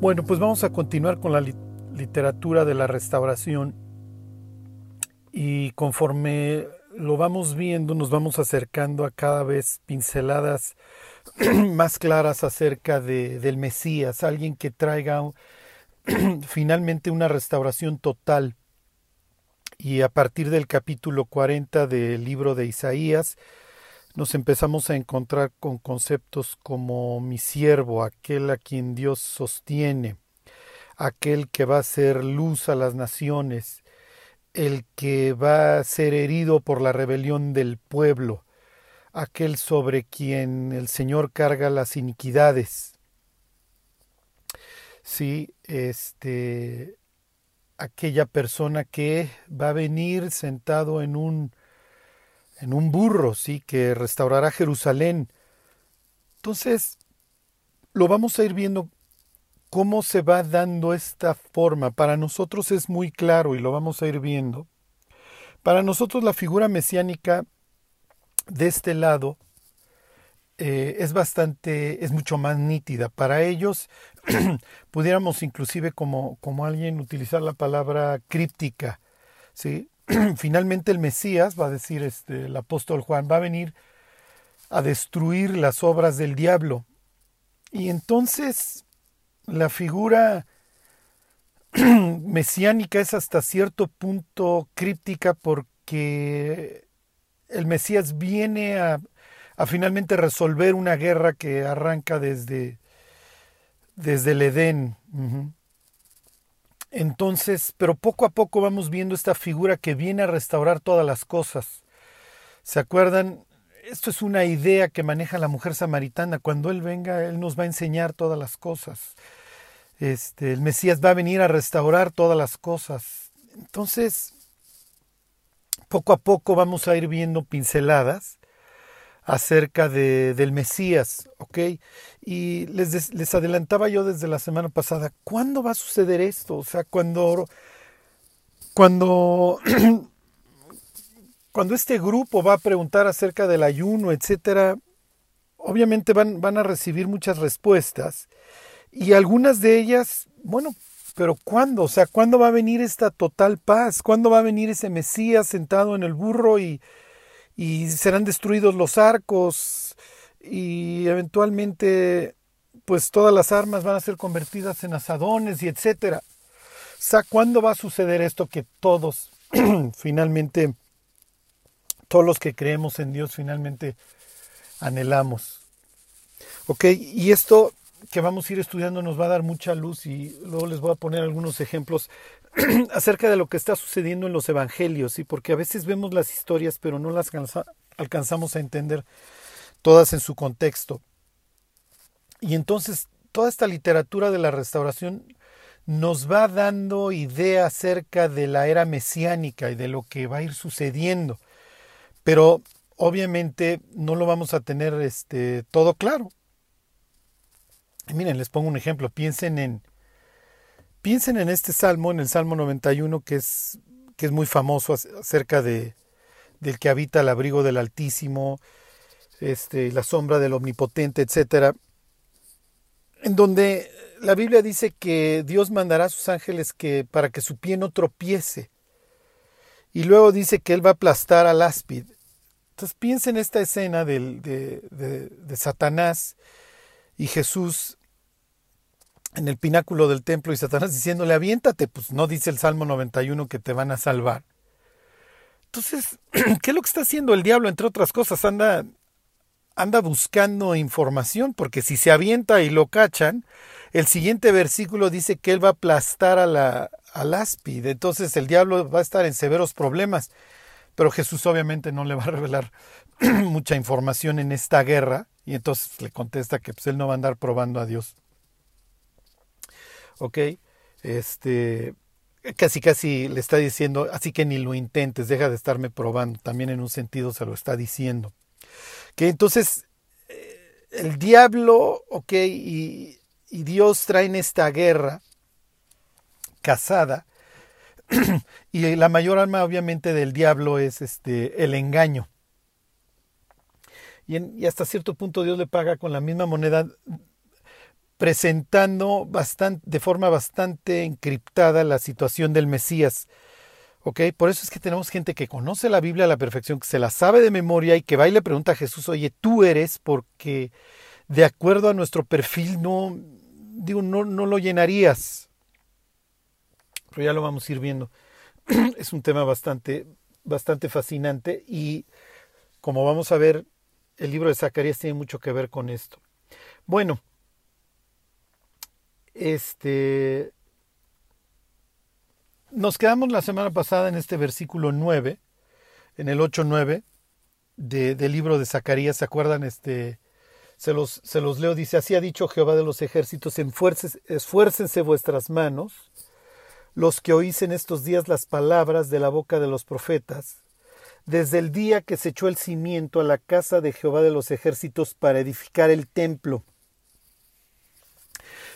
Bueno, pues vamos a continuar con la literatura de la restauración y conforme lo vamos viendo nos vamos acercando a cada vez pinceladas más claras acerca de, del Mesías, alguien que traiga finalmente una restauración total. Y a partir del capítulo 40 del libro de Isaías, nos empezamos a encontrar con conceptos como mi siervo, aquel a quien Dios sostiene, aquel que va a ser luz a las naciones, el que va a ser herido por la rebelión del pueblo, aquel sobre quien el Señor carga las iniquidades. Sí, este aquella persona que va a venir sentado en un en un burro, sí, que restaurará Jerusalén. Entonces, lo vamos a ir viendo cómo se va dando esta forma. Para nosotros es muy claro y lo vamos a ir viendo. Para nosotros la figura mesiánica de este lado eh, es bastante, es mucho más nítida. Para ellos, pudiéramos inclusive como, como alguien utilizar la palabra críptica, ¿sí? finalmente el Mesías, va a decir este, el apóstol Juan, va a venir a destruir las obras del diablo. Y entonces la figura mesiánica es hasta cierto punto críptica porque el Mesías viene a, finalmente resolver una guerra que arranca desde, desde el Edén. Entonces, pero poco a poco vamos viendo esta figura que viene a restaurar todas las cosas. ¿Se acuerdan? Esto es una idea que maneja la mujer samaritana. Cuando Él venga, Él nos va a enseñar todas las cosas. Este, el Mesías va a venir a restaurar todas las cosas. Entonces, poco a poco vamos a ir viendo pinceladas acerca de, del Mesías, ¿ok? Y les, les adelantaba yo desde la semana pasada, ¿cuándo va a suceder esto? O sea, cuando, cuando, cuando este grupo va a preguntar acerca del ayuno, etcétera, obviamente van, van a recibir muchas respuestas y algunas de ellas, bueno, pero ¿cuándo? O sea, ¿cuándo va a venir esta total paz? ¿Cuándo va a venir ese Mesías sentado en el burro y y serán destruidos los arcos y eventualmente pues todas las armas van a ser convertidas en asadones y etcétera. O sea, ¿cuándo va a suceder esto que todos finalmente todos los que creemos en Dios finalmente anhelamos? Ok, y esto que vamos a ir estudiando nos va a dar mucha luz y luego les voy a poner algunos ejemplos acerca de lo que está sucediendo en los evangelios, ¿sí? porque a veces vemos las historias pero no las alcanzamos a entender todas en su contexto. Y entonces toda esta literatura de la restauración nos va dando idea acerca de la era mesiánica y de lo que va a ir sucediendo. Pero obviamente no lo vamos a tener este, todo claro. miren, les pongo un ejemplo. Piensen en, Piensen en este salmo, en el Salmo 91, que es, que es muy famoso acerca de, del que habita el abrigo del Altísimo, este, la sombra del Omnipotente, etc. En donde la Biblia dice que Dios mandará a sus ángeles que, para que su pie no tropiece. Y luego dice que Él va a aplastar al áspid. Entonces piensen en esta escena de, de Satanás y Jesús en el pináculo del templo y Satanás diciéndole, aviéntate, pues no dice el Salmo 91 que te van a salvar. Entonces, ¿qué es lo que está haciendo el diablo? Entre otras cosas, anda, anda buscando información, porque si se avienta y lo cachan, el siguiente versículo dice que él va a aplastar a la, al áspid. Entonces el diablo va a estar en severos problemas. Pero Jesús obviamente no le va a revelar mucha información en esta guerra. Y entonces le contesta que pues, él no va a andar probando a Dios. ¿Ok? Este, casi casi le está diciendo, así que ni lo intentes, deja de estarme probando, también en un sentido se lo está diciendo. Que entonces eh, el diablo, ok, y, y Dios traen esta guerra casada, y la mayor arma obviamente del diablo es este el engaño. Y, y, hasta cierto punto Dios le paga con la misma moneda presentando bastante, de forma bastante encriptada la situación del Mesías. ¿Ok? Por eso es que tenemos gente que conoce la Biblia a la perfección, que se la sabe de memoria y que va y le pregunta a Jesús, oye, tú eres porque de acuerdo a nuestro perfil no, digo, no, no lo llenarías. Pero ya lo vamos a ir viendo. es un tema bastante, bastante fascinante y como vamos a ver, el libro de Zacarías tiene mucho que ver con esto. Bueno, este, nos quedamos la semana pasada en este versículo 9, en el 8-9 de, del libro de Zacarías, ¿se acuerdan? Este, se los, se los leo, dice, así ha dicho Jehová de los ejércitos, esfuércense vuestras manos, los que oís en estos días las palabras de la boca de los profetas, desde el día que se echó el cimiento a la casa de Jehová de los ejércitos para edificar el templo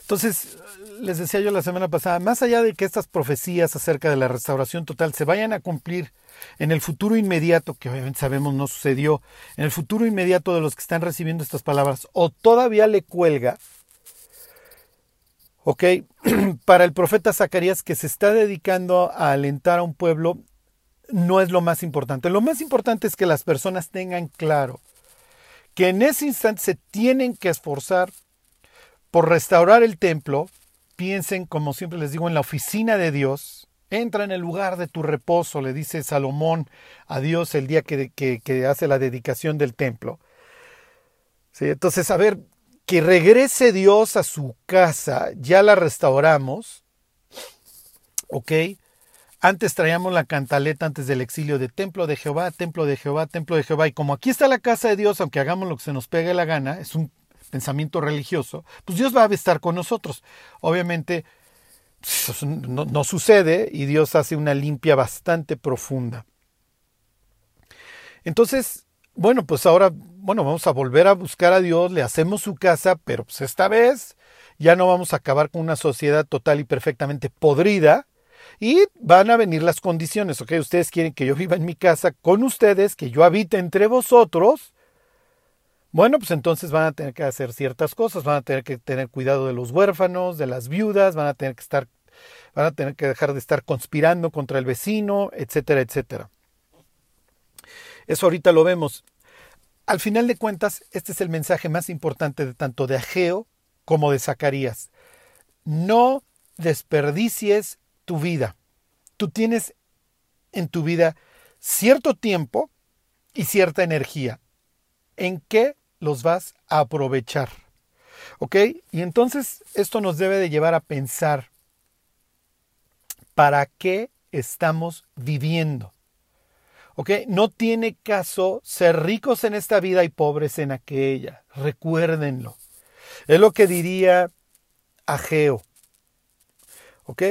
entonces, les decía yo la semana pasada, más allá de que estas profecías acerca de la restauración total se vayan a cumplir en el futuro inmediato, que obviamente sabemos no sucedió, en el futuro inmediato de los que están recibiendo estas palabras, o todavía le cuelga, ok, para el profeta Zacarías que se está dedicando a alentar a un pueblo, no es lo más importante. Lo más importante es que las personas tengan claro que en ese instante se tienen que esforzar por restaurar el templo, piensen, como siempre les digo, en la oficina de Dios. Entra en el lugar de tu reposo, le dice Salomón a Dios el día que, hace la dedicación del templo. Entonces, a ver, que regrese Dios a su casa, ya la restauramos, ¿ok? Antes traíamos la cantaleta antes del exilio de templo de Jehová, templo de Jehová, templo de Jehová. Y como aquí está la casa de Dios, aunque hagamos lo que se nos pegue la gana, es un pensamiento religioso, pues Dios va a estar con nosotros. Obviamente pues, no, sucede y Dios hace una limpia bastante profunda. Entonces, bueno, pues ahora, bueno, vamos a volver a buscar a Dios, le hacemos su casa, pero pues esta vez ya no vamos a acabar con una sociedad total y perfectamente podrida, y van a venir las condiciones, ¿ok? Ustedes quieren que yo viva en mi casa con ustedes, que yo habite entre vosotros, bueno, pues entonces van a tener que hacer ciertas cosas, van a tener que tener cuidado de los huérfanos, de las viudas, van a tener que estar, van a tener que dejar de estar conspirando contra el vecino, etcétera, etcétera. Eso ahorita lo vemos. Al final de cuentas, este es el mensaje más importante de tanto de Ageo como de Zacarías. No desperdicies tu vida. Tú tienes en tu vida cierto tiempo y cierta energía. ¿En qué los vas a aprovechar. ¿Ok? Y entonces esto nos debe de llevar a pensar, ¿para qué estamos viviendo? ¿Ok? No tiene caso ser ricos en esta vida y pobres en aquella. Recuérdenlo. Es lo que diría Ageo. ¿Ok?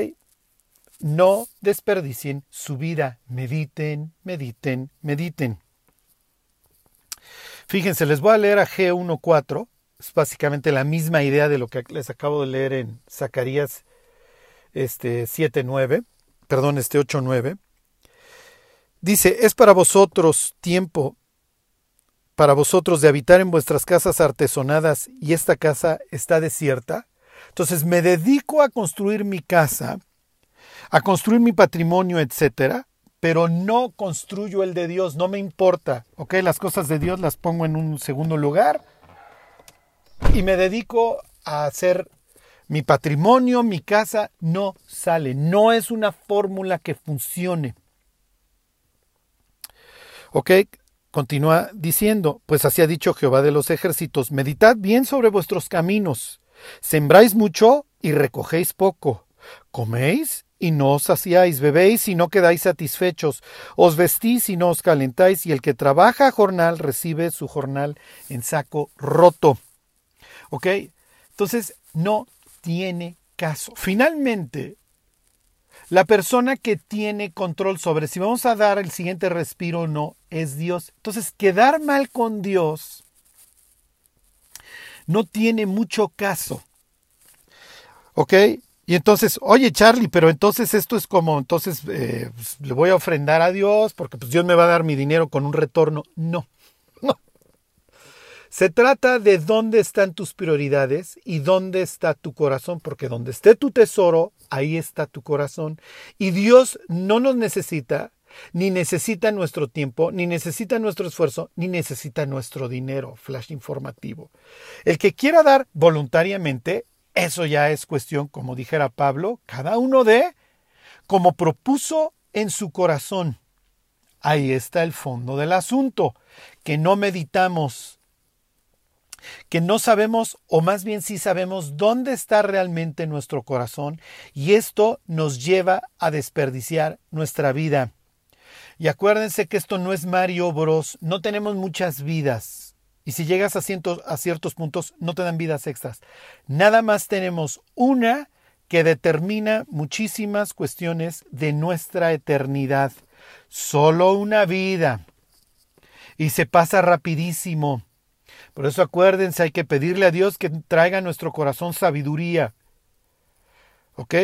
No desperdicien su vida. Mediten, mediten, mediten. Fíjense, les voy a leer a G1.4, es básicamente la misma idea de lo que les acabo de leer en Zacarías este, 7.9, perdón, este 8.9. Dice, es para vosotros tiempo, para vosotros de habitar en vuestras casas artesonadas y esta casa está desierta. Entonces me dedico a construir mi casa, a construir mi patrimonio, etcétera, pero no construyo el de Dios, no me importa, ¿ok? Las cosas de Dios las pongo en un segundo lugar y me dedico a hacer mi patrimonio, mi casa, no sale, no es una fórmula que funcione. ¿Ok? Continúa diciendo, pues así ha dicho Jehová de los ejércitos, meditad bien sobre vuestros caminos, sembráis mucho y recogéis poco, coméis y no os saciáis, bebéis y no quedáis satisfechos, os vestís y no os calentáis, y el que trabaja jornal recibe su jornal en saco roto. ¿Ok? Entonces, no tiene caso. Finalmente, la persona que tiene control sobre si vamos a dar el siguiente respiro o no es Dios. Entonces, quedar mal con Dios no tiene mucho caso. ¿Ok? Y entonces, oye Charlie, pero entonces esto es como, entonces eh, pues, le voy a ofrendar a Dios porque pues Dios me va a dar mi dinero con un retorno. No, no. Se trata de dónde están tus prioridades y dónde está tu corazón, porque donde esté tu tesoro, ahí está tu corazón. Y Dios no nos necesita, ni necesita nuestro tiempo, ni necesita nuestro esfuerzo, ni necesita nuestro dinero. Flash informativo. El que quiera dar voluntariamente, eso ya es cuestión, como dijera Pablo, cada uno de como propuso en su corazón. Ahí está el fondo del asunto, que no meditamos, que no sabemos, o más bien sí sabemos, dónde está realmente nuestro corazón, y esto nos lleva a desperdiciar nuestra vida. Y acuérdense que esto no es Mario Bros, no tenemos muchas vidas. Y si llegas a, a ciertos puntos, no te dan vidas extras. Nada más tenemos una que determina muchísimas cuestiones de nuestra eternidad. Solo una vida. Y se pasa rapidísimo. Por eso acuérdense, hay que pedirle a Dios que traiga a nuestro corazón sabiduría. ¿Ok?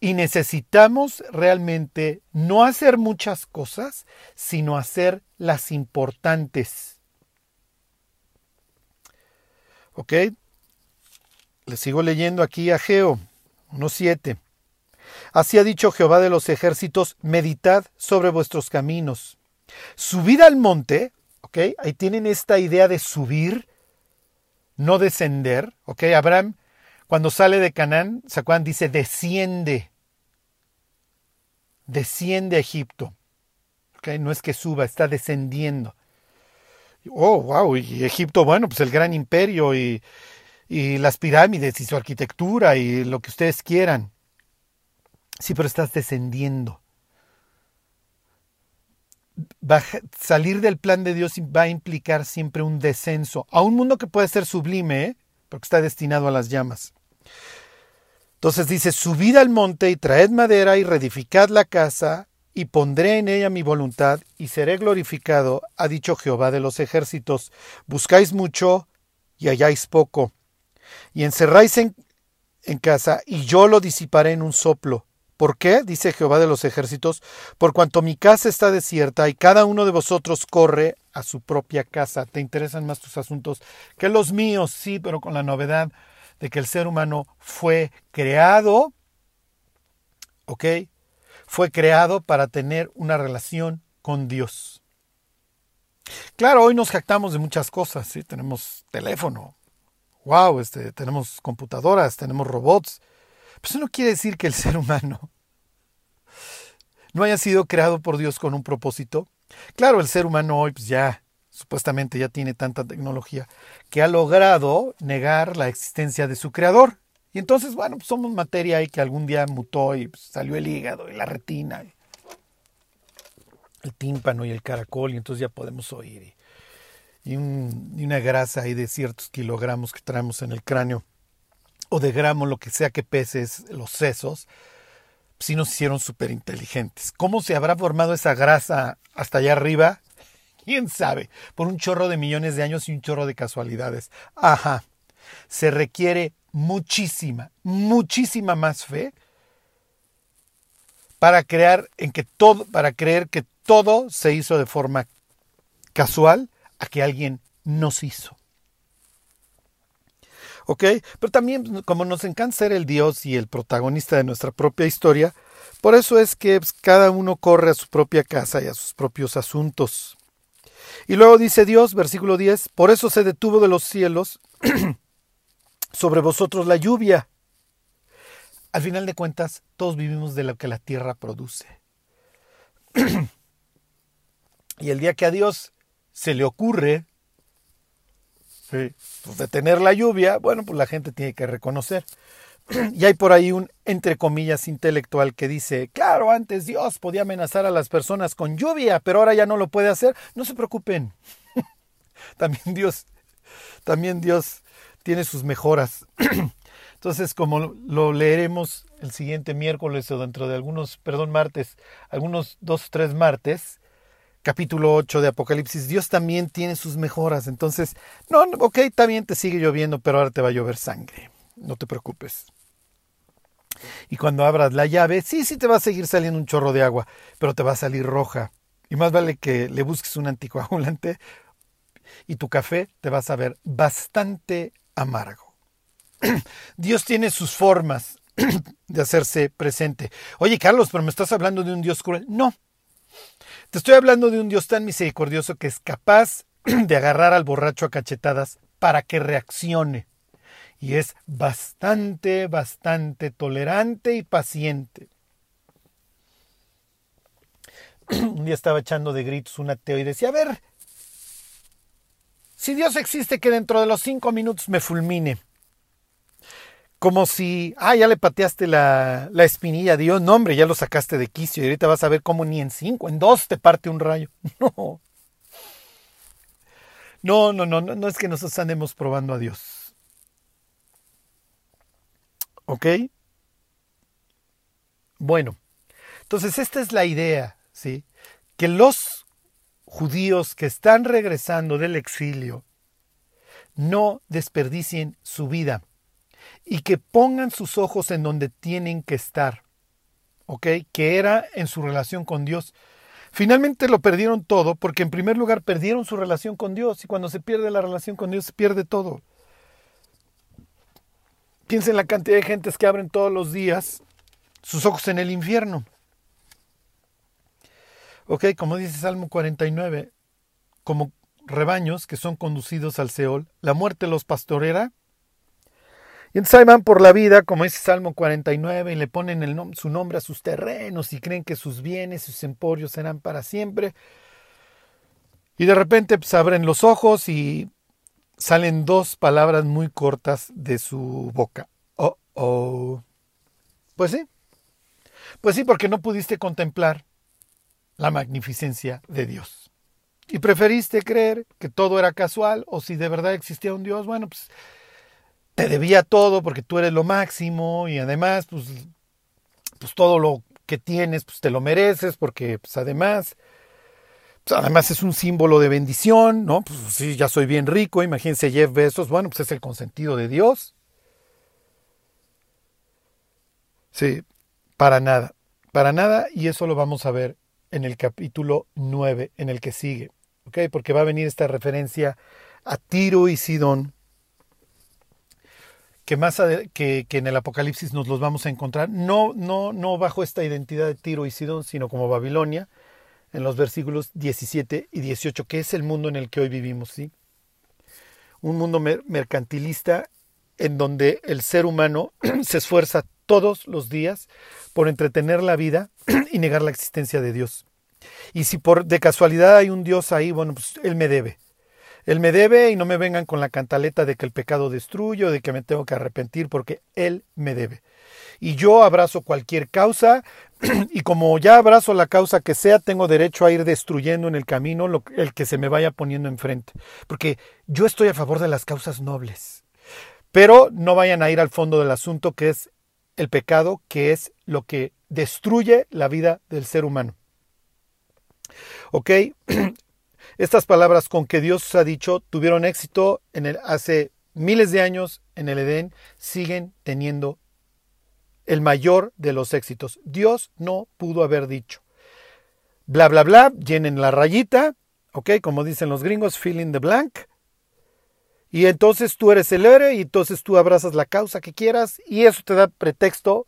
Y necesitamos realmente no hacer muchas cosas, sino hacer las importantes. ¿Ok? Le sigo leyendo aquí a Geo 1.7. Así ha dicho Jehová de los ejércitos, meditad sobre vuestros caminos. Subid al monte, ¿ok? Ahí tienen esta idea de subir, no descender, ¿ok? Abraham, cuando sale de Canaán, Sacuán dice, desciende, desciende a Egipto. ¿ok? No es que suba, está descendiendo. Oh, wow, y Egipto, bueno, pues el gran imperio y, y las pirámides y su arquitectura y lo que ustedes quieran. Sí, pero estás descendiendo. salir del plan de Dios va a implicar siempre un descenso a un mundo que puede ser sublime, ¿eh? porque está destinado a las llamas. Entonces dice, subid al monte y traed madera y reedificad la casa y pondré en ella mi voluntad y seré glorificado, ha dicho Jehová de los ejércitos. Buscáis mucho y halláis poco y encerráis en, casa, y yo lo disiparé en un soplo. ¿Por qué? dice Jehová de los ejércitos, por cuanto mi casa está desierta y cada uno de vosotros corre a su propia casa. ¿Te interesan más tus asuntos que los míos? Sí, pero con la novedad de que el ser humano fue creado, ¿ok? Fue creado para tener una relación con Dios. Claro, hoy nos jactamos de muchas cosas, ¿sí? Tenemos teléfono, wow, este, tenemos computadoras, tenemos robots. Pero eso no quiere decir que el ser humano no haya sido creado por Dios con un propósito. Claro, el ser humano hoy pues ya supuestamente ya tiene tanta tecnología que ha logrado negar la existencia de su creador. Y entonces, bueno, pues somos materia ahí que algún día mutó y pues, salió el hígado y la retina, el tímpano y el caracol, y entonces ya podemos oír y, una grasa ahí de ciertos kilogramos que traemos en el cráneo, o de gramo, lo que sea que pese, los sesos, sí nos hicieron súper inteligentes. ¿Cómo se habrá formado esa grasa hasta allá arriba? ¿Quién sabe? Por un chorro de millones de años y un chorro de casualidades. Ajá. Se requiere muchísima, muchísima más fe para crear en que todo, para creer que todo se hizo de forma casual a que alguien nos hizo. ¿Ok? Pero también, como nos encanta ser el Dios y el protagonista de nuestra propia historia, por eso es que pues, cada uno corre a su propia casa y a sus propios asuntos. Y luego dice Dios, versículo 10, por eso se detuvo de los cielos sobre vosotros la lluvia. Al final de cuentas, todos vivimos de lo que la tierra produce. y el día que a Dios se le ocurre pues, detener la lluvia, bueno, pues la gente tiene que reconocer. Y hay por ahí un, entre comillas, intelectual que dice, claro, antes Dios podía amenazar a las personas con lluvia, pero ahora ya no lo puede hacer. No se preocupen. también Dios, también Dios tiene sus mejoras. Entonces, como lo leeremos el siguiente miércoles o dentro de algunos, perdón, martes, algunos dos tres martes, capítulo 8 de Apocalipsis, Dios también tiene sus mejoras. Entonces, no, ok, también te sigue lloviendo, pero ahora te va a llover sangre. No te preocupes. Y cuando abras la llave, sí, sí te va a seguir saliendo un chorro de agua, pero te va a salir roja. Y más vale que le busques un anticoagulante y tu café te vas a ver bastante amargo. Dios tiene sus formas de hacerse presente. Oye, Carlos, pero me estás hablando de un Dios cruel. No. Te estoy hablando de un Dios tan misericordioso que es capaz de agarrar al borracho a cachetadas para que reaccione. Y es bastante, bastante tolerante y paciente. Un día estaba echando de gritos un ateo y decía, a ver, si Dios existe, que dentro de los cinco minutos me fulmine. Como si, ah, ya le pateaste la, la espinilla a Dios. No, hombre, ya lo sacaste de quicio y ahorita vas a ver cómo ni en cinco, en dos te parte un rayo. No. No, no, no, no, es que nosotros andemos probando a Dios. ¿Ok? Bueno, entonces esta es la idea, ¿sí? Que los judíos que están regresando del exilio no desperdicien su vida y que pongan sus ojos en donde tienen que estar, ¿ok? Que era en su relación con Dios. Finalmente lo perdieron todo porque en primer lugar perdieron su relación con Dios y cuando se pierde la relación con Dios se pierde todo. Piensen en la cantidad de gentes que abren todos los días sus ojos en el infierno. Ok, como dice Salmo 49, como rebaños que son conducidos al Seol, la muerte los pastorera y entonces ahí van por la vida, como dice Salmo 49, y le ponen el su nombre a sus terrenos y creen que sus bienes, sus emporios serán para siempre. Y de repente pues, abren los ojos y salen dos palabras muy cortas de su boca. Oh, oh. Pues sí. Pues sí, porque no pudiste contemplar la magnificencia de Dios. Y preferiste creer que todo era casual o si de verdad existía un Dios, bueno, pues te debía todo porque tú eres lo máximo y además, pues, pues todo lo que tienes, pues te lo mereces porque, pues además, pues, además es un símbolo de bendición, ¿no? Pues sí, ya soy bien rico, imagínense Jeff Bezos, bueno, pues es el consentido de Dios. Sí, para nada, para nada, y eso lo vamos a ver en el capítulo 9, en el que sigue, ¿ok? Porque va a venir esta referencia a Tiro y Sidón, que más que, que, en el Apocalipsis nos los vamos a encontrar, no, no, no bajo esta identidad de Tiro y Sidón, sino como Babilonia, en los versículos 17 y 18, que es el mundo en el que hoy vivimos, ¿sí? Un mundo mercantilista en donde el ser humano se esfuerza todos los días por entretener la vida y negar la existencia de Dios. Y si por de casualidad hay un Dios ahí, bueno, pues Él me debe. Él me debe y no me vengan con la cantaleta de que el pecado destruye o de que me tengo que arrepentir porque Él me debe. Y yo abrazo cualquier causa y como ya abrazo la causa que sea, tengo derecho a ir destruyendo en el camino el que se me vaya poniendo enfrente. Porque yo estoy a favor de las causas nobles. Pero no vayan a ir al fondo del asunto que es el pecado, que es lo que destruye la vida del ser humano. ¿Ok? Estas palabras con que Dios ha dicho tuvieron éxito en el, hace miles de años en el Edén, siguen teniendo el mayor de los éxitos. Dios no pudo haber dicho. Bla, bla, bla, llenen la rayita, ¿ok? Como dicen los gringos, fill in the blank. Y entonces tú eres el héroe y entonces tú abrazas la causa que quieras y eso te da pretexto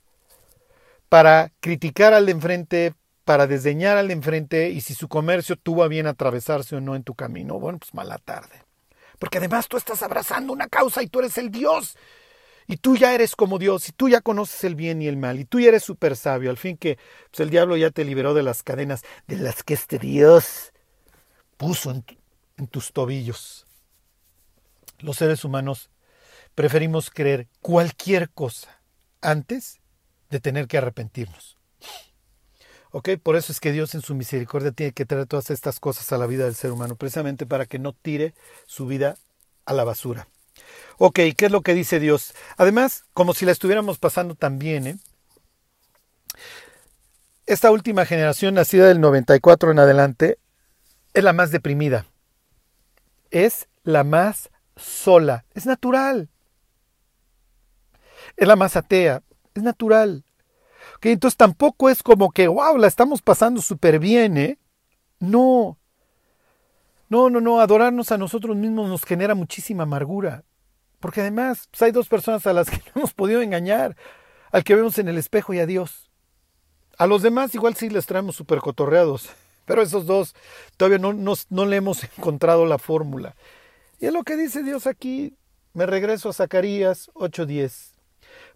para criticar al de enfrente, para desdeñar al enfrente y si su comercio tuvo a bien atravesarse o no en tu camino. Bueno, pues mala tarde. Porque además tú estás abrazando una causa y tú eres el Dios. Y tú ya eres como Dios, y tú ya conoces el bien y el mal, y tú ya eres súper sabio. Al fin que pues el diablo ya te liberó de las cadenas de las que este Dios puso en tus tobillos. Los seres humanos preferimos creer cualquier cosa antes de tener que arrepentirnos. ¿Ok? Por eso es que Dios en su misericordia tiene que traer todas estas cosas a la vida del ser humano, precisamente para que no tire su vida a la basura. Ok, ¿qué es lo que dice Dios? Además, como si la estuviéramos pasando también, ¿eh? Esta última generación, nacida del 94 en adelante, es la más deprimida. Es la más sola. Es natural. Es la más atea. Es natural entonces tampoco es como que, wow, la estamos pasando súper bien, ¿eh? No. No, no, no, adorarnos a nosotros mismos nos genera muchísima amargura. Porque además pues hay dos personas a las que no hemos podido engañar, al que vemos en el espejo y a Dios. A los demás igual sí les traemos súper cotorreados, pero esos dos todavía no, no le hemos encontrado la fórmula. Y es lo que dice Dios aquí. Me regreso a Zacarías 8:10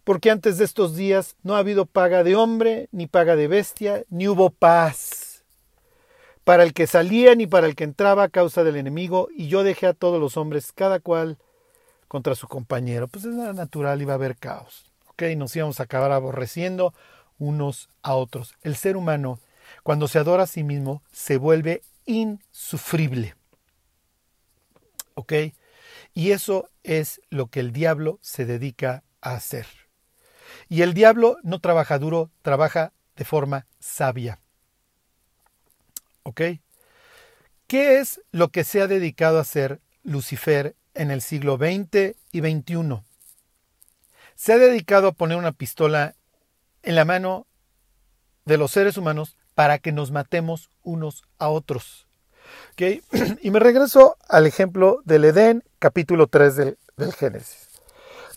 porque antes de estos días no ha habido paga de hombre, ni paga de bestia, ni hubo paz. Para el que salía ni para el que entraba a causa del enemigo, y yo dejé a todos los hombres, cada cual contra su compañero. Pues es natural, iba a haber caos. ¿Ok? Nos íbamos a acabar aborreciendo unos a otros. El ser humano, cuando se adora a sí mismo, se vuelve insufrible. ¿Ok? Y eso es lo que el diablo se dedica a hacer. Y el diablo no trabaja duro, trabaja de forma sabia. ¿Ok? ¿Qué es lo que se ha dedicado a hacer Lucifer en el siglo XX y XXI? Se ha dedicado a poner una pistola en la mano de los seres humanos para que nos matemos unos a otros. Y me regreso al ejemplo del Edén, capítulo 3 del, del Génesis.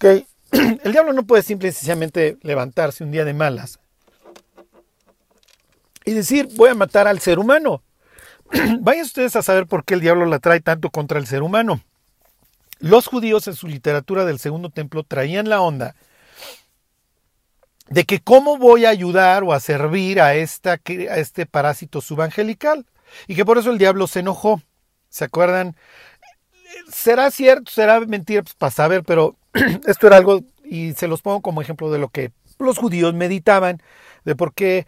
El diablo no puede simple y sencillamente levantarse un día de malas y decir, voy a matar al ser humano. Vayan ustedes a saber por qué el diablo la trae tanto contra el ser humano. Los judíos en su literatura del segundo templo traían la onda de que cómo voy a ayudar o a servir a, a este parásito subangelical. Y que por eso el diablo se enojó. ¿Se acuerdan? Será cierto, será mentira, pues para saber, pero esto era algo, y se los pongo como ejemplo de lo que los judíos meditaban, de por qué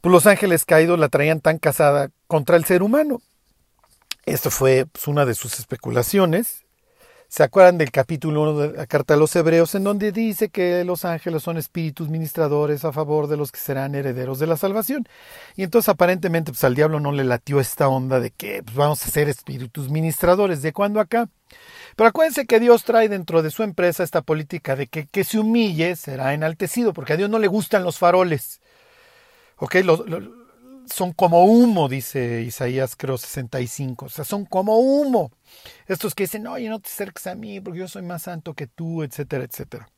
pues, los ángeles caídos la traían tan casada contra el ser humano. Esto fue pues, una de sus especulaciones. ¿Se acuerdan del capítulo 1 de la Carta a los Hebreos, en donde dice que los ángeles son espíritus ministradores a favor de los que serán herederos de la salvación? Y entonces aparentemente pues, al diablo no le latió esta onda de que pues, vamos a ser espíritus ministradores. ¿De cuándo acá? Pero acuérdense que Dios trae dentro de su empresa esta política de que que se humille será enaltecido, porque a Dios no le gustan los faroles. ¿Ok? Son como humo, dice Isaías creo 65. O sea, son como humo. Estos que dicen, oye, no te acerques a mí porque yo soy más santo que tú, etcétera, etcétera.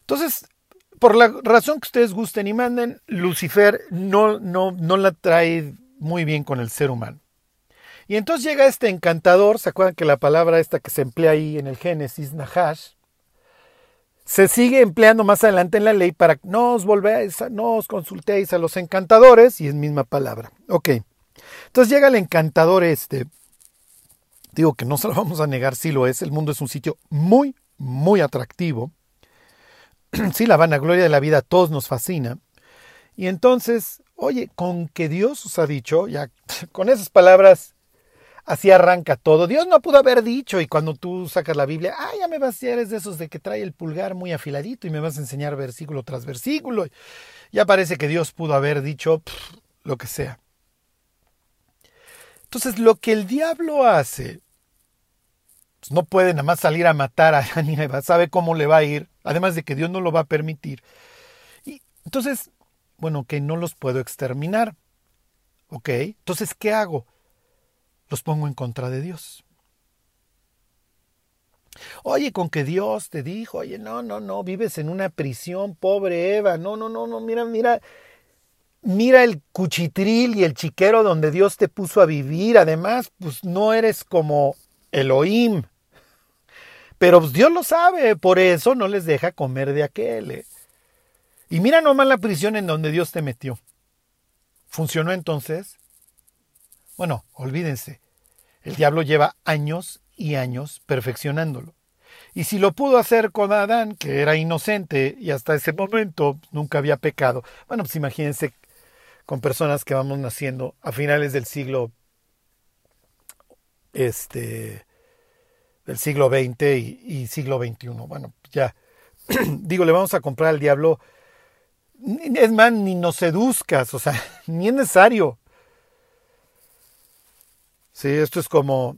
Entonces, por la razón que ustedes gusten y manden, Lucifer no, no, no la trae muy bien con el ser humano. Y entonces llega este encantador, ¿se acuerdan que la palabra esta que se emplea ahí en el Génesis, Nahash, se sigue empleando más adelante en la ley para que no os volvéis, no os consultéis a los encantadores, y es misma palabra. Ok. Entonces llega el encantador este. Digo que no se lo vamos a negar, sí lo es. El mundo es un sitio muy, muy atractivo. Sí, la vanagloria de la vida a todos nos fascina. Y entonces, oye, con que Dios os ha dicho, ya con esas palabras Así arranca todo. Dios no pudo haber dicho, y cuando tú sacas la Biblia, ah, ya me vas a eres de esos de que trae el pulgar muy afiladito y me vas a enseñar versículo tras versículo. Ya parece que Dios pudo haber dicho lo que sea. Entonces, lo que el diablo hace, pues no puede nada más salir a matar a Adán sabe cómo le va a ir, además de que Dios no lo va a permitir. Y entonces, bueno, que no los puedo exterminar. ¿Ok? Entonces, ¿qué hago? Los pongo en contra de Dios. Oye, con que Dios te dijo, oye, no, no, no, vives en una prisión, pobre Eva, no, no, no, no, mira, mira, mira el cuchitril y el chiquero donde Dios te puso a vivir, además, pues no eres como Elohim. Pero pues, Dios lo sabe, por eso no les deja comer de aquel. Eh. Y mira nomás la prisión en donde Dios te metió. ¿Funcionó entonces? Bueno, olvídense, el diablo lleva años y años perfeccionándolo. Y si lo pudo hacer con Adán, que era inocente y hasta ese momento nunca había pecado, bueno, pues imagínense con personas que vamos naciendo a finales del siglo este del siglo XX y, siglo XXI. Bueno, ya digo, le vamos a comprar al diablo. Es más, ni nos seduzcas, o sea, ni es necesario. Sí, esto es como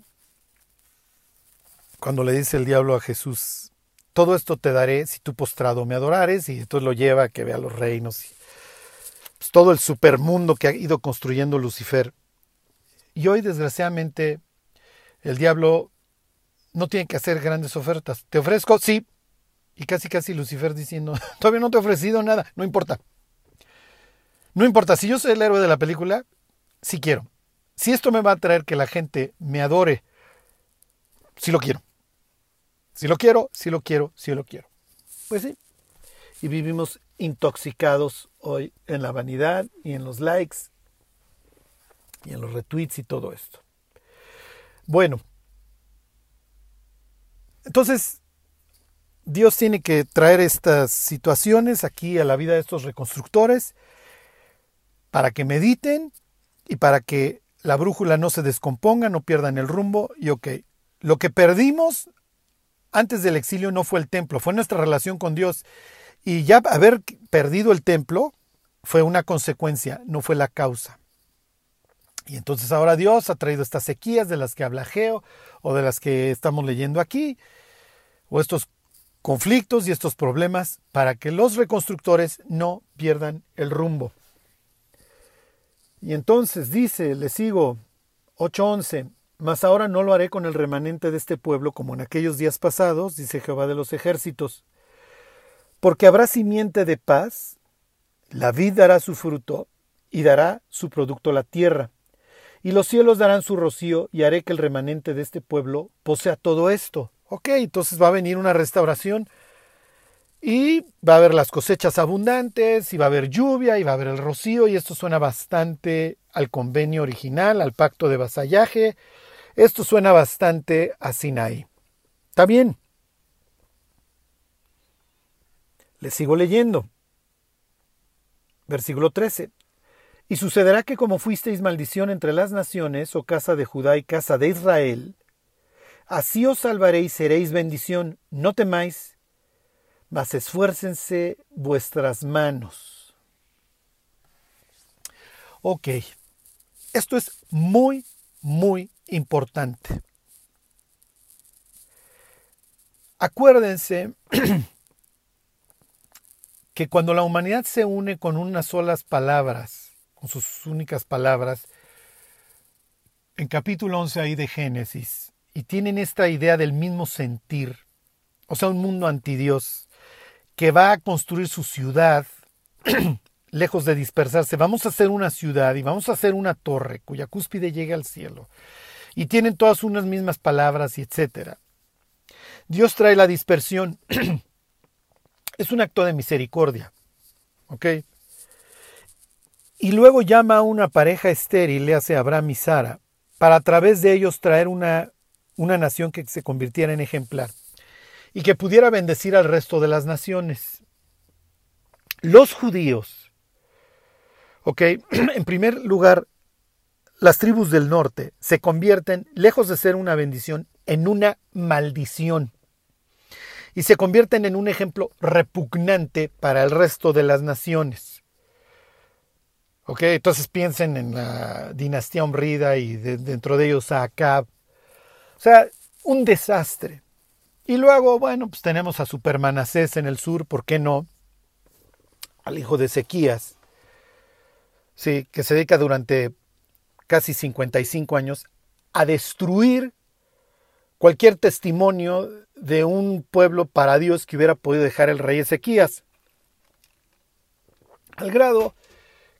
cuando le dice el diablo a Jesús, todo esto te daré si tú postrado me adorares, y entonces lo lleva a que vea los reinos, y, pues, todo el supermundo que ha ido construyendo Lucifer. Y hoy, desgraciadamente, el diablo no tiene que hacer grandes ofertas. Te ofrezco, sí. Y casi, casi Lucifer diciendo, todavía no te he ofrecido nada, no importa. No importa, si yo soy el héroe de la película, sí quiero. Si esto me va a traer que la gente me adore, sí lo quiero. Si lo quiero, si lo quiero, si lo quiero. Pues sí. Y vivimos intoxicados hoy en la vanidad y en los likes y en los retweets y todo esto. Bueno, entonces Dios tiene que traer estas situaciones aquí a la vida de estos reconstructores para que mediten y para que la brújula no se descomponga, no pierdan el rumbo y ok, lo que perdimos antes del exilio no fue el templo, fue nuestra relación con Dios y ya haber perdido el templo fue una consecuencia, no fue la causa. Y entonces ahora Dios ha traído estas sequías de las que habla Geo o de las que estamos leyendo aquí, o estos conflictos y estos problemas para que los reconstructores no pierdan el rumbo. Y entonces dice, le sigo, 8.11, mas ahora no lo haré con el remanente de este pueblo como en aquellos días pasados, dice Jehová de los ejércitos, porque habrá simiente de paz, la vid dará su fruto y dará su producto la tierra, y los cielos darán su rocío y haré que el remanente de este pueblo posea todo esto. Ok, entonces va a venir una restauración y va a haber las cosechas abundantes, y va a haber lluvia, y va a haber el rocío, y esto suena bastante al convenio original, al pacto de vasallaje. Esto suena bastante a Sinaí. Está bien. Le sigo leyendo. Versículo 13. Y sucederá que como fuisteis maldición entre las naciones, o oh casa de Judá y casa de Israel, así os salvaréis, seréis bendición, no temáis, mas esfuércense vuestras manos. Ok, esto es muy, muy importante. Acuérdense que cuando la humanidad se une con unas solas palabras, con sus únicas palabras, en capítulo 11 ahí de Génesis, y tienen esta idea del mismo sentir, o sea, un mundo anti Dios, que va a construir su ciudad, lejos de dispersarse, vamos a hacer una ciudad y vamos a hacer una torre cuya cúspide llega al cielo. Y tienen todas unas mismas palabras y etcétera. Dios trae la dispersión. es un acto de misericordia. ¿Ok? Y luego llama a una pareja estéril, le hace Abraham y Sara, para a través de ellos traer una, una nación que se convirtiera en ejemplar y que pudiera bendecir al resto de las naciones. Los judíos, ok, en primer lugar, las tribus del norte se convierten, lejos de ser una bendición, en una maldición. Y se convierten en un ejemplo repugnante para el resto de las naciones. Ok, entonces piensen en la dinastía hombrida y dentro de ellos a Acab. O sea, un desastre. Y luego, bueno, pues tenemos a Supermanasés en el sur, ¿por qué no? Al hijo de Ezequías, sí, que se dedica durante casi 55 años a destruir cualquier testimonio de un pueblo para Dios que hubiera podido dejar el rey Ezequías. Al grado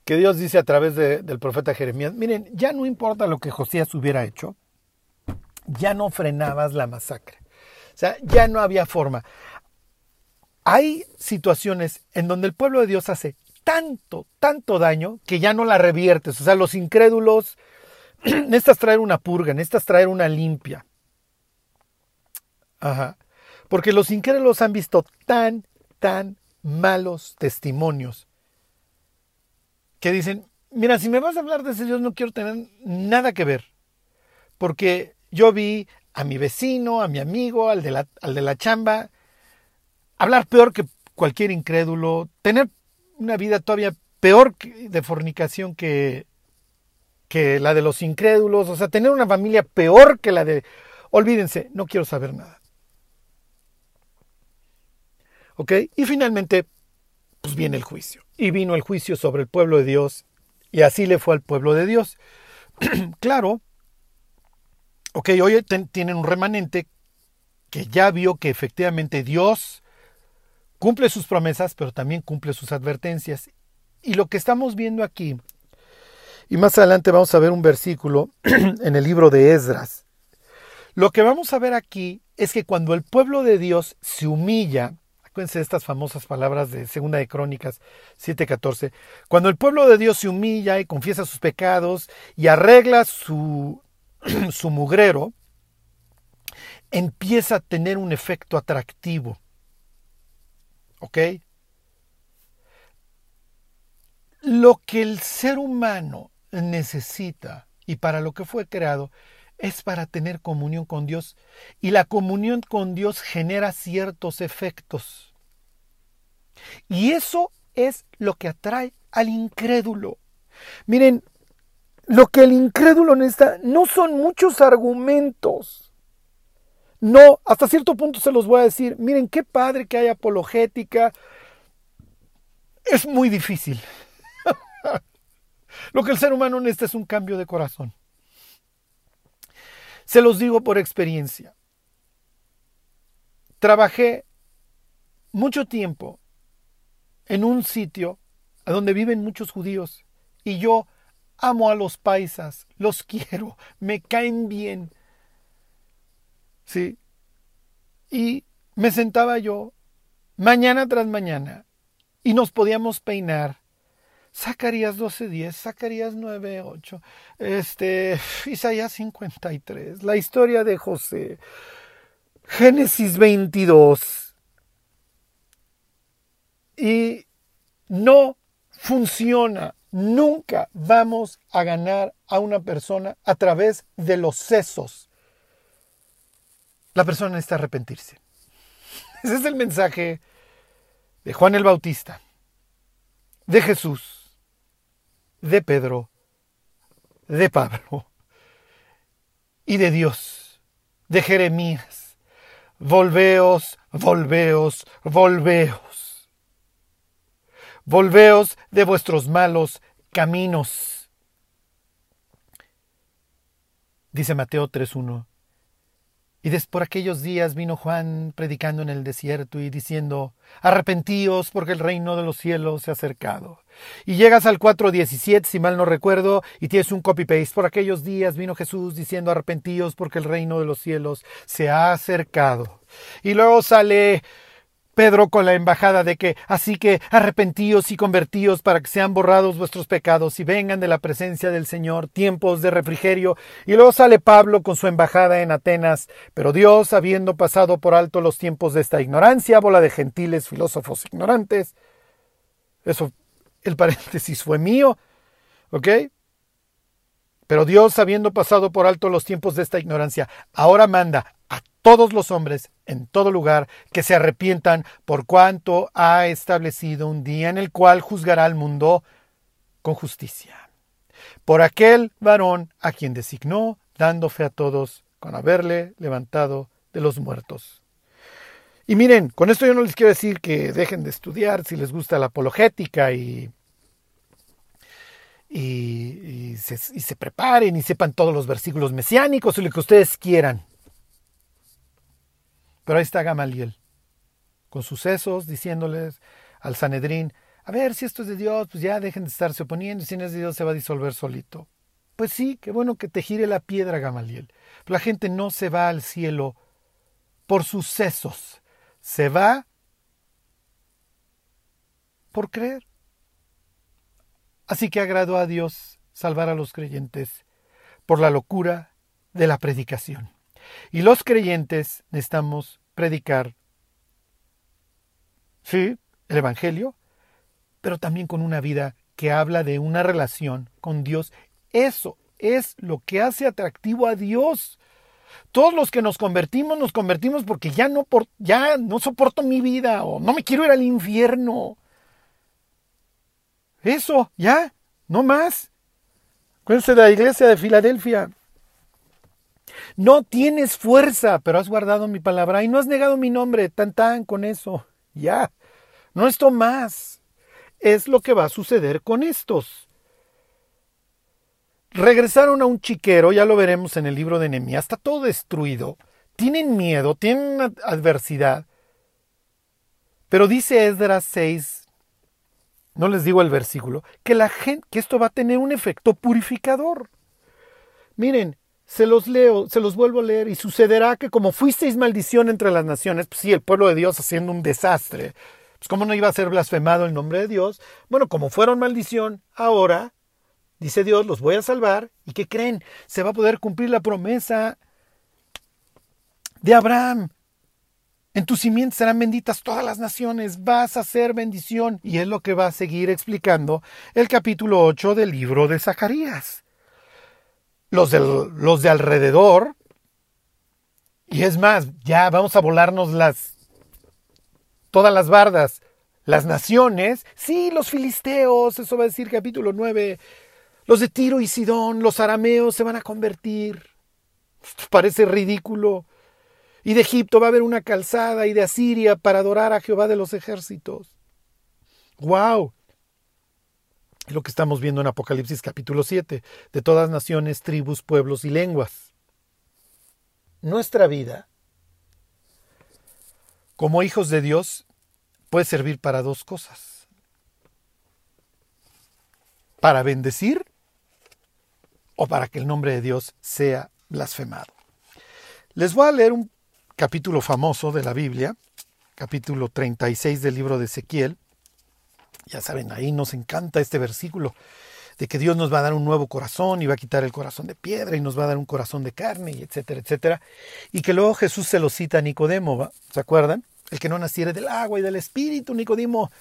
que Dios dice a través del profeta Jeremías, miren, ya no importa lo que Josías hubiera hecho, ya no frenabas la masacre. O sea, ya no había forma. Hay situaciones en donde el pueblo de Dios hace tanto, tanto daño que ya no la reviertes. O sea, los incrédulos necesitas traer una purga, necesitas traer una limpia. Ajá. Porque los incrédulos han visto tan, tan malos testimonios que dicen, mira, si me vas a hablar de ese Dios no quiero tener nada que ver. Porque yo vi a mi vecino, a mi amigo, al de la, al de la chamba, hablar peor que cualquier incrédulo, tener una vida todavía peor de fornicación que, que la de los incrédulos, o sea, tener una familia peor que la de... Olvídense, no quiero saber nada. ¿Ok? Y finalmente, pues viene el juicio. Y vino el juicio sobre el pueblo de Dios, y así le fue al pueblo de Dios. claro, ok, hoy tienen un remanente que ya vio que efectivamente Dios cumple sus promesas, pero también cumple sus advertencias. Y lo que estamos viendo aquí, y más adelante vamos a ver un versículo en el libro de Esdras, lo que vamos a ver aquí es que cuando el pueblo de Dios se humilla, acuérdense de estas famosas palabras de Segunda de Crónicas 7:14, cuando el pueblo de Dios se humilla y confiesa sus pecados y arregla su, su mugrero, empieza a tener un efecto atractivo. ¿Ok? Lo que el ser humano necesita y para lo que fue creado es para tener comunión con Dios. Y la comunión con Dios genera ciertos efectos. Y eso es lo que atrae al incrédulo. Miren, lo que el incrédulo necesita no son muchos argumentos. No, hasta cierto punto se los voy a decir. Miren, qué padre que hay apologética. Es muy difícil. lo que el ser humano necesita es un cambio de corazón. Se los digo por experiencia. Trabajé mucho tiempo en un sitio donde viven muchos judíos y yo amo a los paisas, los quiero, me caen bien. Sí. Y me sentaba yo mañana tras mañana y nos podíamos peinar Zacarías 12:10, Zacarías 9:8, este, Isaías 53, la historia de José, Génesis 22. Y no funciona. Nunca vamos a ganar a una persona a través de los sesos. La persona necesita arrepentirse. Ese es el mensaje de Juan el Bautista, de Jesús de Pedro, de Pablo y de Dios, de Jeremías. Volveos, volveos, volveos. Volveos de vuestros malos caminos. Dice Mateo 3.1. Y después por aquellos días vino Juan predicando en el desierto y diciendo, arrepentíos porque el reino de los cielos se ha acercado. Y llegas al 4.17, si mal no recuerdo, y tienes un copy-paste. Por aquellos días vino Jesús diciendo, arrepentíos porque el reino de los cielos se ha acercado. Y luego sale Pedro con la embajada de que así que arrepentíos y convertíos para que sean borrados vuestros pecados y vengan de la presencia del Señor tiempos de refrigerio. Y luego sale Pablo con su embajada en Atenas. Pero Dios, habiendo pasado por alto los tiempos de esta ignorancia, bola de gentiles, filósofos ignorantes. Eso, el paréntesis fue mío. ¿Ok? Pero Dios, habiendo pasado por alto los tiempos de esta ignorancia, ahora manda a todos los hombres en todo lugar que se arrepientan por cuanto ha establecido un día en el cual juzgará al mundo con justicia. Por aquel varón a quien designó, dando fe a todos con haberle levantado de los muertos. Y miren, con esto yo no les quiero decir que dejen de estudiar si les gusta la apologética y, y, se, y preparen y sepan todos los versículos mesiánicos o lo que ustedes quieran. Pero ahí está Gamaliel, con sucesos, diciéndoles al Sanedrín, a ver, si esto es de Dios, pues ya dejen de estarse oponiendo, si no es de Dios se va a disolver solito. Pues sí, qué bueno que te gire la piedra, Gamaliel. Pero la gente no se va al cielo por sucesos, se va por creer. Así que agradó a Dios salvar a los creyentes por la locura de la predicación. Y los creyentes necesitamos predicar, sí, el Evangelio, pero también con una vida que habla de una relación con Dios. Eso es lo que hace atractivo a Dios. Todos los que nos convertimos, nos convertimos porque ya no, por, ya no soporto mi vida o no me quiero ir al infierno. Eso, ya, no más. Acuérdense de la iglesia de Filadelfia. No tienes fuerza, pero has guardado mi palabra y no has negado mi nombre. Tan tan con eso. Ya. No esto más. Es lo que va a suceder con estos. regresaron a un chiquero, ya lo veremos en el libro de Nehemías, está todo destruido, tienen miedo, tienen adversidad. Pero dice Esdras 6, no les digo el versículo, que la gente, que esto va a tener un efecto purificador. Miren, se los leo, se los vuelvo a leer, y sucederá que como fuisteis maldición entre las naciones, pues sí, el pueblo de Dios haciendo un desastre, pues cómo no iba a ser blasfemado el nombre de Dios. Bueno, como fueron maldición, ahora, dice Dios, los voy a salvar, ¿y qué creen? Se va a poder cumplir la promesa de Abraham. En tu simiente serán benditas todas las naciones, vas a ser bendición. Y es lo que va a seguir explicando el capítulo 8 del libro de Zacarías los, los de alrededor. Y es más, ya vamos a volarnos las todas las bardas. Las naciones, sí, los filisteos, eso va a decir capítulo 9. Los de Tiro y Sidón, los arameos se van a convertir. parece ridículo. Y de Egipto va a haber una calzada y de Asiria para adorar a Jehová de los ejércitos. ¡Wow! lo que estamos viendo en Apocalipsis capítulo 7, de todas naciones, tribus, pueblos y lenguas. Nuestra vida, como hijos de Dios, puede servir para dos cosas. Para bendecir o para que el nombre de Dios sea blasfemado. Les voy a leer un capítulo famoso de la Biblia, capítulo 36 del libro de Ezequiel, ya saben, ahí nos encanta este versículo de que Dios nos va a dar un nuevo corazón y va a quitar el corazón de piedra y nos va a dar un corazón de carne, y etcétera, etcétera. Y que luego Jesús se lo cita a Nicodemo, ¿se acuerdan? El que no naciere del agua y del espíritu, Nicodemo,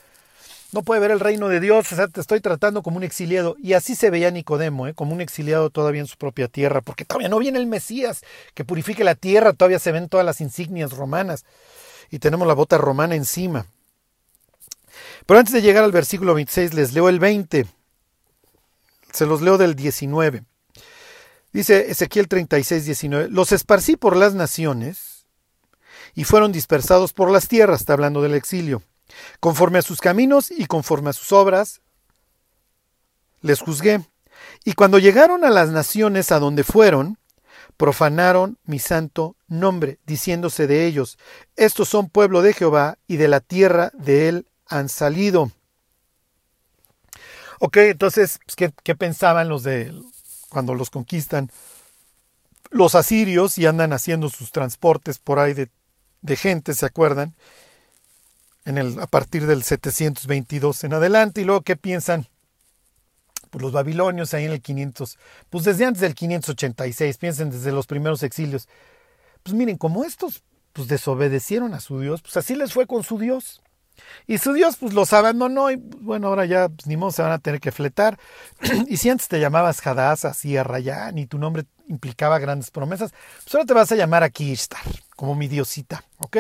no puede ver el reino de Dios, o sea, te estoy tratando como un exiliado. Y así se veía Nicodemo, ¿eh? como un exiliado todavía en su propia tierra, porque todavía no viene el Mesías que purifique la tierra, todavía se ven todas las insignias romanas y tenemos la bota romana encima. Pero antes de llegar al versículo 26, les leo el 20. Se los leo del 19. Dice Ezequiel 36, 19. Los esparcí por las naciones y fueron dispersados por las tierras, está hablando del exilio. Conforme a sus caminos y conforme a sus obras, les juzgué. Y cuando llegaron a las naciones a donde fueron, profanaron mi santo nombre, diciéndose de ellos, estos son pueblo de Jehová y de la tierra de él han salido. Ok, entonces, pues, ¿qué, pensaban los de cuando los conquistan? Los asirios y andan haciendo sus transportes por ahí de, de gente, ¿se acuerdan? A partir del 722 en adelante. Y luego, ¿qué piensan? Pues los babilonios ahí en el 500, pues desde antes del 586, piensen desde los primeros exilios. Pues miren, como estos pues desobedecieron a su Dios, pues así les fue con su Dios. Y su Dios pues los abandonó y bueno, ahora ya pues, ni modo se van a tener que fletar. y si antes te llamabas Hadass, así Rayán y tu nombre implicaba grandes promesas, pues ahora te vas a llamar aquí Ishtar, como mi diosita, ¿ok?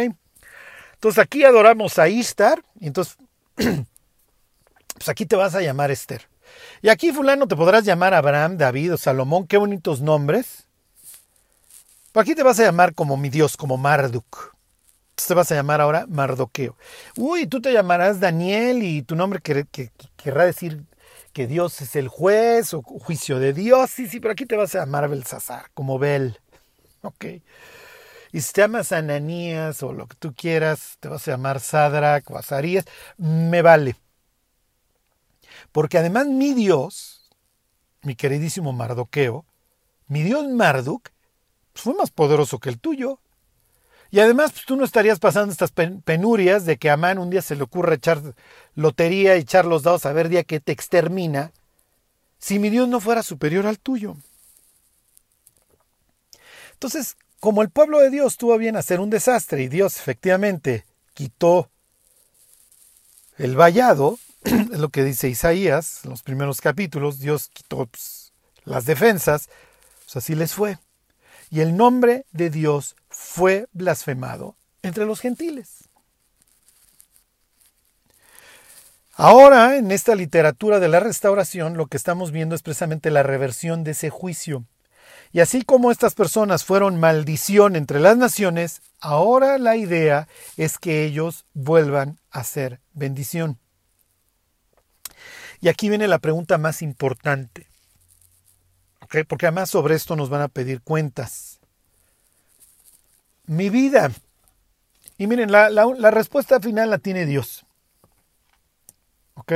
Entonces aquí adoramos a Ishtar y entonces pues aquí te vas a llamar Esther. Y aquí fulano te podrás llamar Abraham, David o Salomón, qué bonitos nombres. Pero aquí te vas a llamar como mi Dios, como Marduk te vas a llamar ahora Mardoqueo. Uy, tú te llamarás Daniel y tu nombre querrá decir que Dios es el juez o juicio de Dios. Sí, sí, pero aquí te vas a llamar Belsasar, como Bel. Ok. Y si te llamas Ananías o lo que tú quieras, te vas a llamar Sadrach o Azarías, me vale. Porque además mi Dios, mi queridísimo Mardoqueo, mi Dios Marduk, fue más poderoso que el tuyo. Y además, pues, tú no estarías pasando estas penurias de que a Amán un día se le ocurre echar lotería y echar los dados a ver día que te extermina, si mi Dios no fuera superior al tuyo. Entonces, como el pueblo de Dios tuvo bien hacer un desastre y Dios efectivamente quitó el vallado, es lo que dice Isaías en los primeros capítulos, Dios quitó pues, las defensas, pues así les fue y el nombre de Dios fue blasfemado entre los gentiles. Ahora, en esta literatura de la restauración, lo que estamos viendo es precisamente la reversión de ese juicio. Y así como estas personas fueron maldición entre las naciones, ahora la idea es que ellos vuelvan a ser bendición. Y aquí viene la pregunta más importante. porque además sobre esto nos van a pedir cuentas. Mi vida. Y miren, la, la respuesta final la tiene Dios. ¿Ok?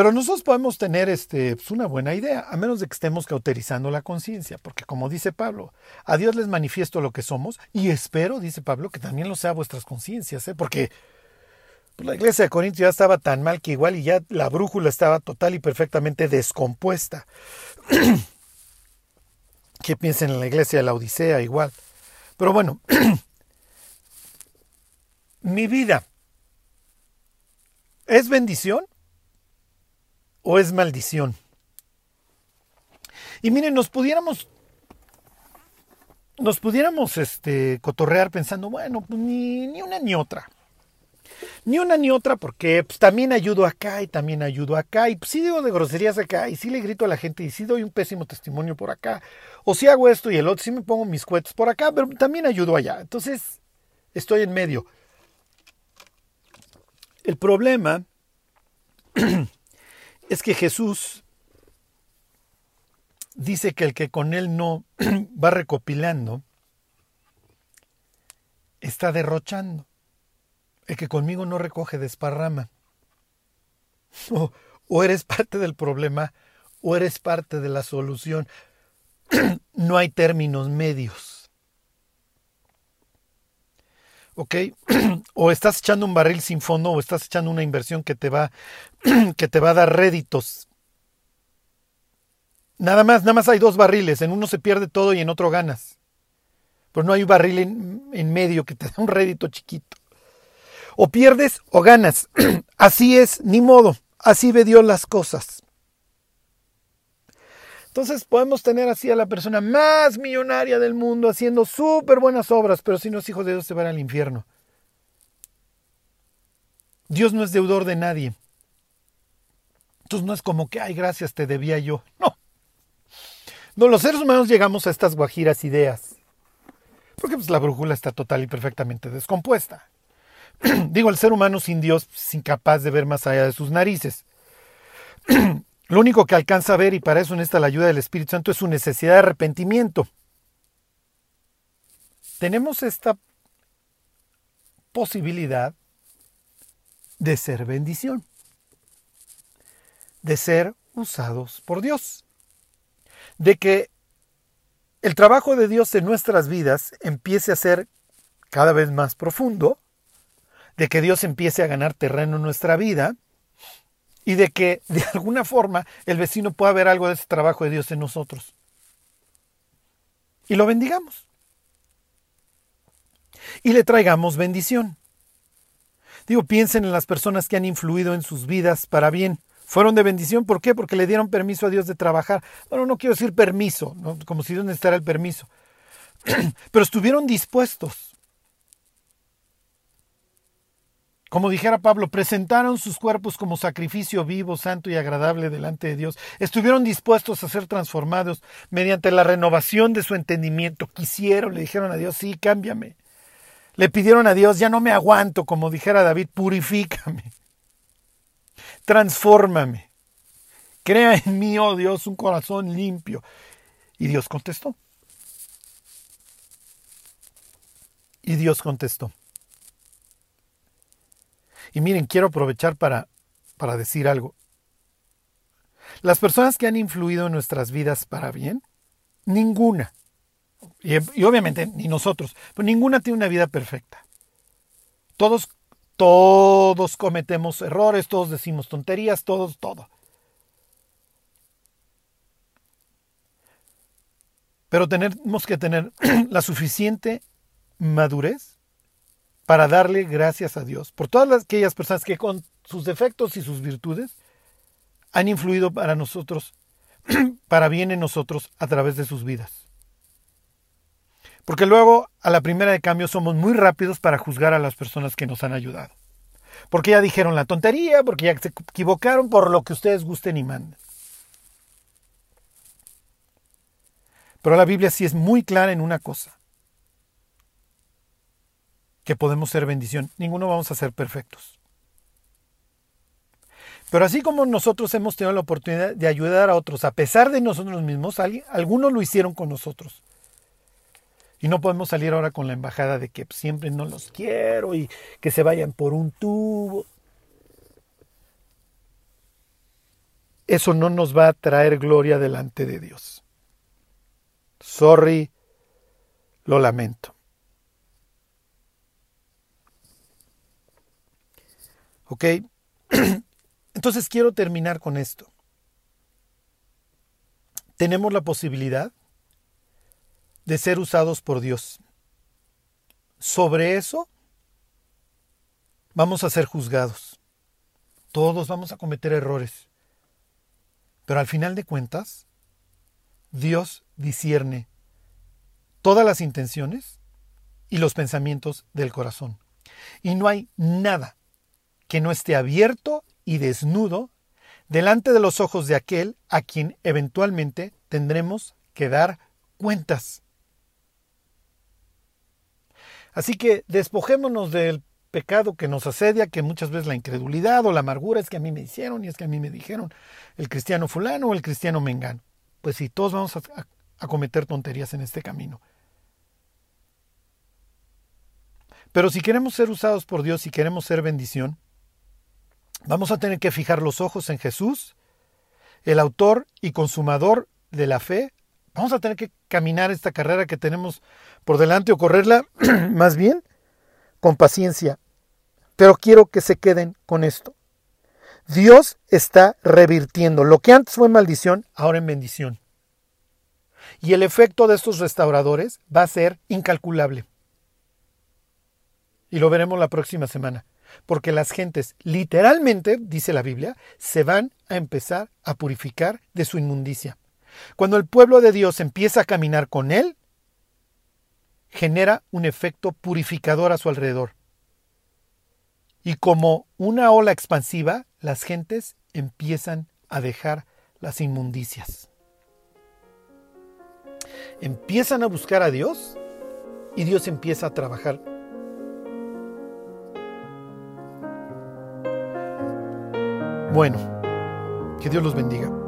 Pero nosotros podemos tener este, pues una buena idea, a menos de que estemos cauterizando la conciencia, porque como dice Pablo, a Dios les manifiesto lo que somos y espero, dice Pablo, que también lo sea vuestras conciencias, ¿eh? porque pues, la iglesia de Corinto ya estaba tan mal que igual y ya la brújula estaba total y perfectamente descompuesta. ¿Qué piensen en la iglesia de la Odisea igual? Pero bueno, mi vida ¿es bendición? O es maldición. Y miren, nos pudiéramos nos pudiéramos este, cotorrear pensando, bueno, pues ni, ni, una ni otra. Ni una ni otra porque pues, también ayudo acá y también ayudo acá. Y pues, sí digo de groserías acá y sí le grito a la gente y sí doy un pésimo testimonio por acá. O si hago esto y el otro, sí me pongo mis cohetes por acá, pero también ayudo allá. Entonces, estoy en medio. El problema es que Jesús dice que el que con él no va recopilando, está derrochando. El que conmigo no recoge desparrama. O, o eres parte del problema o eres parte de la solución. no hay términos medios. ¿ok? o estás echando un barril sin fondo o estás echando una inversión que te va, que te va a dar réditos. Nada más, nada más hay dos barriles, en uno se pierde todo y en otro ganas. Pero no hay un barril en, en medio que te da un rédito chiquito. O pierdes o ganas. Así es, ni modo. Así ve Dios las cosas. Entonces podemos tener así a la persona más millonaria del mundo haciendo súper buenas obras, pero si no es hijo de Dios se van al infierno. Dios no es deudor de nadie. Entonces no es como que, ay, gracias, te debía yo. No. No, los seres humanos llegamos a estas guajiras ideas. Porque pues, la brújula está total y perfectamente descompuesta. Digo, el ser humano sin Dios es incapaz de ver más allá de sus narices. Lo único que alcanza a ver, y para eso necesita la ayuda del Espíritu Santo, es su necesidad de arrepentimiento. Tenemos esta posibilidad de ser bendición, de ser usados por Dios, de que el trabajo de Dios en nuestras vidas empiece a ser cada vez más profundo, de que Dios empiece a ganar terreno en nuestra vida, y de que de alguna forma el vecino pueda ver algo de ese trabajo de Dios en nosotros. Y lo bendigamos. Y le traigamos bendición. Digo, piensen en las personas que han influido en sus vidas para bien. Fueron de bendición, ¿por qué? Porque le dieron permiso a Dios de trabajar. Bueno, no quiero decir permiso, como si Dios necesitara el permiso. Pero estuvieron dispuestos Como dijera Pablo, presentaron sus cuerpos como sacrificio vivo, santo y agradable delante de Dios. Estuvieron dispuestos a ser transformados mediante la renovación de su entendimiento. Quisieron, le dijeron a Dios, sí, cámbiame. Le pidieron a Dios, ya no me aguanto, como dijera David, purifícame. Transfórmame. Crea en mí, oh Dios, un corazón limpio. Y Dios contestó. Y Dios contestó. Y miren, quiero aprovechar para, para decir algo. Las personas que han influido en nuestras vidas para bien, ninguna, y, y, obviamente ni nosotros, pero ninguna tiene una vida perfecta. Todos, todos cometemos errores, todos decimos tonterías, todos, todo. Pero tenemos que tener la suficiente madurez para darle gracias a Dios por todas aquellas personas que con sus defectos y sus virtudes han influido para nosotros, para bien en nosotros a través de sus vidas. Porque luego, a la primera de cambio, somos muy rápidos para juzgar a las personas que nos han ayudado. Porque ya dijeron la tontería, porque ya se equivocaron, por lo que ustedes gusten y manden. Pero la Biblia sí es muy clara en una cosa que podemos ser bendición. Ninguno vamos a ser perfectos. Pero así como nosotros hemos tenido la oportunidad de ayudar a otros, a pesar de nosotros mismos, algunos lo hicieron con nosotros. Y no podemos salir ahora con la embajada de que siempre no los quiero y que se vayan por un tubo. Eso no nos va a traer gloria delante de Dios. Sorry, lo lamento. ¿Ok? Entonces quiero terminar con esto. Tenemos la posibilidad de ser usados por Dios. Sobre eso vamos a ser juzgados. Todos vamos a cometer errores. Pero al final de cuentas, Dios discierne todas las intenciones y los pensamientos del corazón. Y no hay nada que no esté abierto y desnudo delante de los ojos de aquel a quien eventualmente tendremos que dar cuentas. Así que despojémonos del pecado que nos asedia, que muchas veces la incredulidad o la amargura es que a mí me hicieron y es que a mí me dijeron el cristiano fulano o el cristiano mengano. Pues sí, todos vamos a, a cometer tonterías en este camino. Pero si queremos ser usados por Dios y queremos ser bendición, Vamos a tener que fijar los ojos en Jesús, el autor y consumador de la fe. Vamos a tener que caminar esta carrera que tenemos por delante o correrla más bien con paciencia. Pero quiero que se queden con esto. Dios está revirtiendo lo que antes fue maldición, ahora en bendición. Y el efecto de estos restauradores va a ser incalculable. Y lo veremos la próxima semana porque las gentes literalmente, dice la Biblia, se van a empezar a purificar de su inmundicia. Cuando el pueblo de Dios empieza a caminar con Él, genera un efecto purificador a su alrededor. Y como una ola expansiva, las gentes empiezan a dejar las inmundicias. Empiezan a buscar a Dios y Dios empieza a trabajar Bueno, que Dios los bendiga.